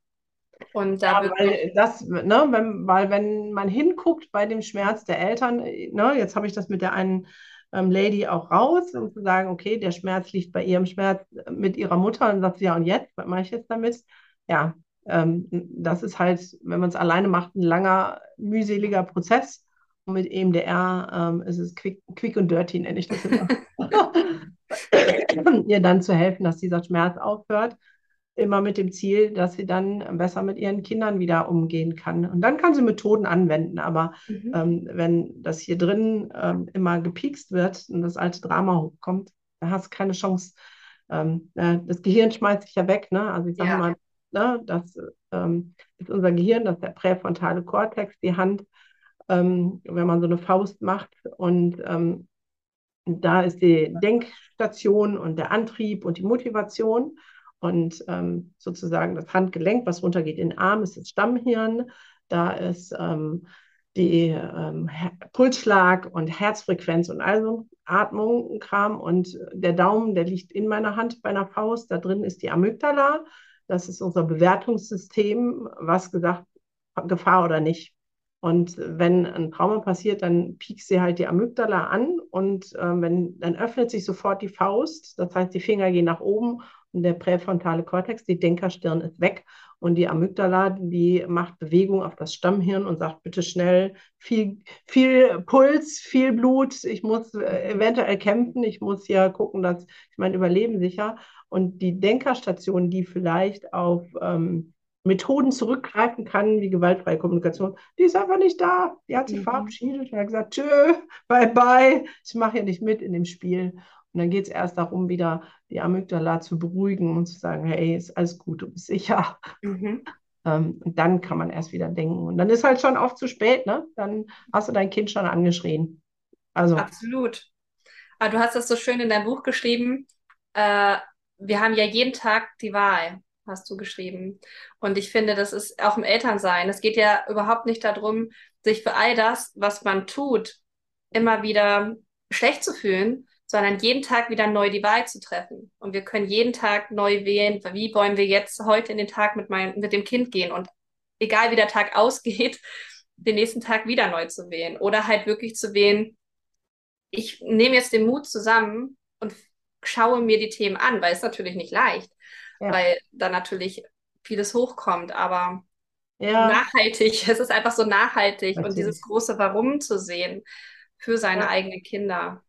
Und da ja, weil das, ne, wenn, weil wenn man hinguckt bei dem Schmerz der Eltern, ne, jetzt habe ich das mit der einen ähm, Lady auch raus, um zu sagen, okay, der Schmerz liegt bei ihrem Schmerz mit ihrer Mutter und sagt sie, ja, und jetzt, was mache ich jetzt damit? Ja, ähm, das ist halt, wenn man es alleine macht, ein langer, mühseliger Prozess. Und mit EMDR ähm, ist es quick, quick und dirty, nenne ich das immer. ihr dann zu helfen, dass dieser Schmerz aufhört immer mit dem Ziel, dass sie dann besser mit ihren Kindern wieder umgehen kann. Und dann kann sie Methoden anwenden. Aber mhm. ähm, wenn das hier drin ähm, immer gepiekst wird und das alte Drama hochkommt, dann hast du keine Chance. Ähm, äh, das Gehirn schmeißt sich ja weg. Ne? Also ich sage ja. mal, ne, das ähm, ist unser Gehirn, das ist der präfrontale Kortex, die Hand, ähm, wenn man so eine Faust macht und ähm, da ist die Denkstation und der Antrieb und die Motivation. Und ähm, sozusagen das Handgelenk, was runtergeht in den Arm, ist das Stammhirn. Da ist ähm, die ähm, Pulsschlag und Herzfrequenz und also Atmung, Kram. Und der Daumen, der liegt in meiner Hand bei einer Faust. Da drin ist die Amygdala. Das ist unser Bewertungssystem, was gesagt, Gefahr oder nicht. Und wenn ein Trauma passiert, dann piekst sie halt die Amygdala an und äh, wenn, dann öffnet sich sofort die Faust. Das heißt, die Finger gehen nach oben und der präfrontale Kortex, die Denkerstirn ist weg und die Amygdala, die macht Bewegung auf das Stammhirn und sagt, bitte schnell, viel, viel Puls, viel Blut, ich muss äh, eventuell kämpfen, ich muss hier gucken, dass ich mein Überleben sicher. Und die Denkerstation, die vielleicht auf ähm, Methoden zurückgreifen kann, wie gewaltfreie Kommunikation, die ist einfach nicht da. Die hat sich mhm. verabschiedet und hat gesagt, tschö, bye bye, ich mache hier nicht mit in dem Spiel. Und dann geht es erst darum, wieder die Amygdala zu beruhigen und zu sagen, hey, ist alles gut, du bist sicher. Mhm. Ähm, und dann kann man erst wieder denken. Und dann ist halt schon oft zu spät, ne? Dann hast du dein Kind schon angeschrien. Also. Absolut. Aber du hast das so schön in deinem Buch geschrieben. Äh, wir haben ja jeden Tag die Wahl, hast du geschrieben. Und ich finde, das ist auch im Elternsein. Es geht ja überhaupt nicht darum, sich für all das, was man tut, immer wieder schlecht zu fühlen, sondern jeden Tag wieder neu die Wahl zu treffen. Und wir können jeden Tag neu wählen, wie wollen wir jetzt heute in den Tag mit, mein, mit dem Kind gehen. Und egal wie der Tag ausgeht, den nächsten Tag wieder neu zu wählen. Oder halt wirklich zu wählen, ich nehme jetzt den Mut zusammen und schaue mir die Themen an, weil es natürlich nicht leicht, ja. weil da natürlich vieles hochkommt, aber ja. nachhaltig, es ist einfach so nachhaltig natürlich. und dieses große Warum zu sehen für seine ja. eigenen Kinder.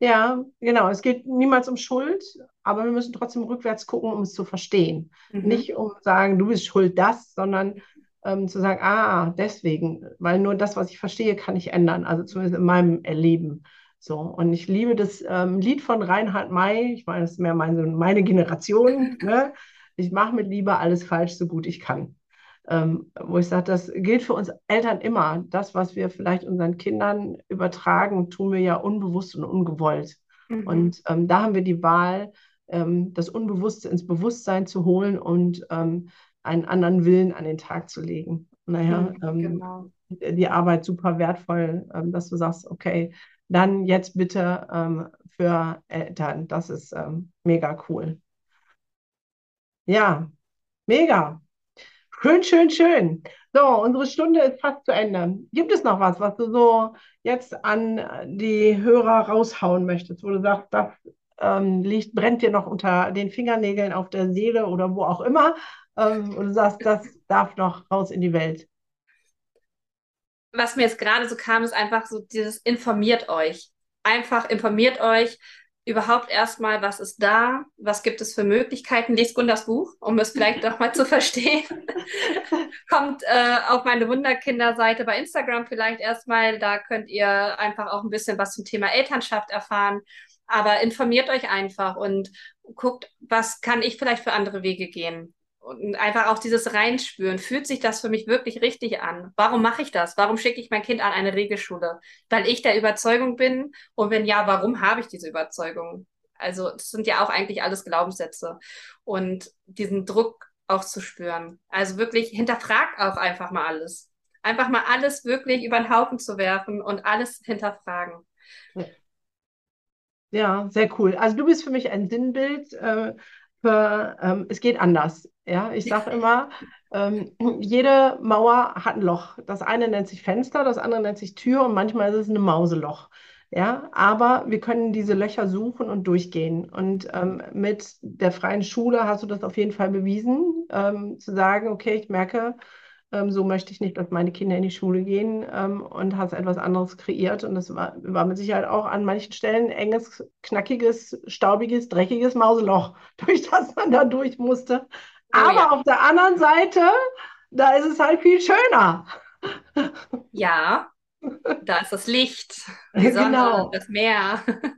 Ja, genau. Es geht niemals um Schuld, aber wir müssen trotzdem rückwärts gucken, um es zu verstehen. Mhm. Nicht um zu sagen, du bist schuld das, sondern ähm, zu sagen, ah, deswegen, weil nur das, was ich verstehe, kann ich ändern. Also zumindest in meinem Erleben. So, und ich liebe das ähm, Lied von Reinhard May. Ich meine, das ist mehr meine, meine Generation. Ne? Ich mache mit Liebe alles falsch, so gut ich kann ähm, wo ich sage, das gilt für uns Eltern immer. Das, was wir vielleicht unseren Kindern übertragen, tun wir ja unbewusst und ungewollt. Mhm. Und ähm, da haben wir die Wahl, ähm, das Unbewusste ins Bewusstsein zu holen und ähm, einen anderen Willen an den Tag zu legen. Naja, mhm, ähm, genau. die Arbeit super wertvoll, dass du sagst, okay, dann jetzt bitte für Eltern. Das ist mega cool. Ja, mega. Schön, schön, schön. So, unsere Stunde ist fast zu Ende. Gibt es noch was, was du so jetzt an die Hörer raushauen möchtest, wo du sagst, das ähm, liegt, brennt dir noch unter den Fingernägeln auf der Seele oder wo auch immer, ähm, und du sagst, das darf noch raus in die Welt? Was mir jetzt gerade so kam, ist einfach so dieses informiert euch. Einfach informiert euch, überhaupt erstmal, was ist da, was gibt es für Möglichkeiten. Lest Gundas Buch, um es vielleicht doch mal zu verstehen. Kommt äh, auf meine Wunderkinder-Seite bei Instagram vielleicht erstmal. Da könnt ihr einfach auch ein bisschen was zum Thema Elternschaft erfahren. Aber informiert euch einfach und guckt, was kann ich vielleicht für andere Wege gehen und einfach auch dieses Reinspüren. Fühlt sich das für mich wirklich richtig an? Warum mache ich das? Warum schicke ich mein Kind an eine Regelschule? Weil ich der Überzeugung bin? Und wenn ja, warum habe ich diese Überzeugung? Also, das sind ja auch eigentlich alles Glaubenssätze. Und diesen Druck auch zu spüren. Also wirklich hinterfrag auch einfach mal alles. Einfach mal alles wirklich über den Haufen zu werfen und alles hinterfragen. Ja, sehr cool. Also du bist für mich ein Sinnbild äh, für, ähm, es geht anders Ja, ich sage immer, ähm, jede Mauer hat ein Loch. Das eine nennt sich Fenster, das andere nennt sich Tür und manchmal ist es ein Mauseloch. Ja, aber wir können diese Löcher suchen und durchgehen. Und ähm, mit der freien Schule hast du das auf jeden Fall bewiesen, ähm, zu sagen, okay, ich merke, ähm, so möchte ich nicht, dass meine Kinder in die Schule gehen ähm, und hast etwas anderes kreiert. Und das war, war mit Sicherheit auch an manchen Stellen enges, knackiges, staubiges, dreckiges Mauseloch, durch das man da durch musste. Oh, Aber ja. auf der anderen Seite, da ist es halt viel schöner. Ja, da ist das Licht, die Sonne, genau. das Meer.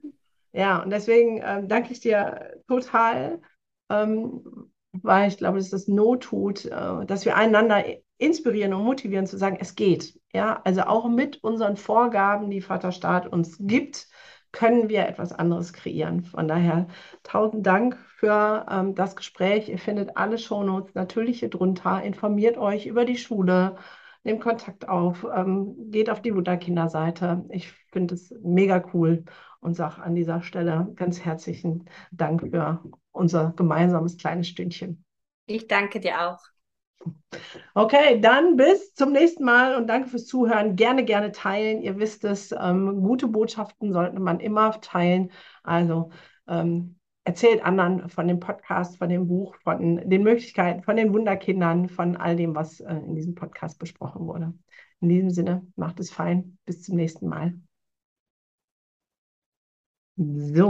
Ja, und deswegen ähm, danke ich dir total, ähm, weil ich glaube, dass das Not tut, äh, dass wir einander inspirieren und motivieren zu sagen, es geht. Ja, also auch mit unseren Vorgaben, die Vaterstaat uns gibt, können wir etwas anderes kreieren. Von daher tausend Dank für ähm, das Gespräch. Ihr findet alle Shownotes natürlich hier drunter. Informiert euch über die Schule, nehmt Kontakt auf, ähm, geht auf die Wunderkinderseite. Ich finde es mega cool und sage an dieser Stelle ganz herzlichen Dank für unser gemeinsames kleines Stündchen. Ich danke dir auch. Okay, dann bis zum nächsten Mal und danke fürs Zuhören. Gerne, gerne teilen. Ihr wisst es, ähm, gute Botschaften sollte man immer teilen. Also ähm, erzählt anderen von dem Podcast, von dem Buch, von den Möglichkeiten, von den Wunderkindern, von all dem, was äh, in diesem Podcast besprochen wurde. In diesem Sinne, macht es fein. Bis zum nächsten Mal. So.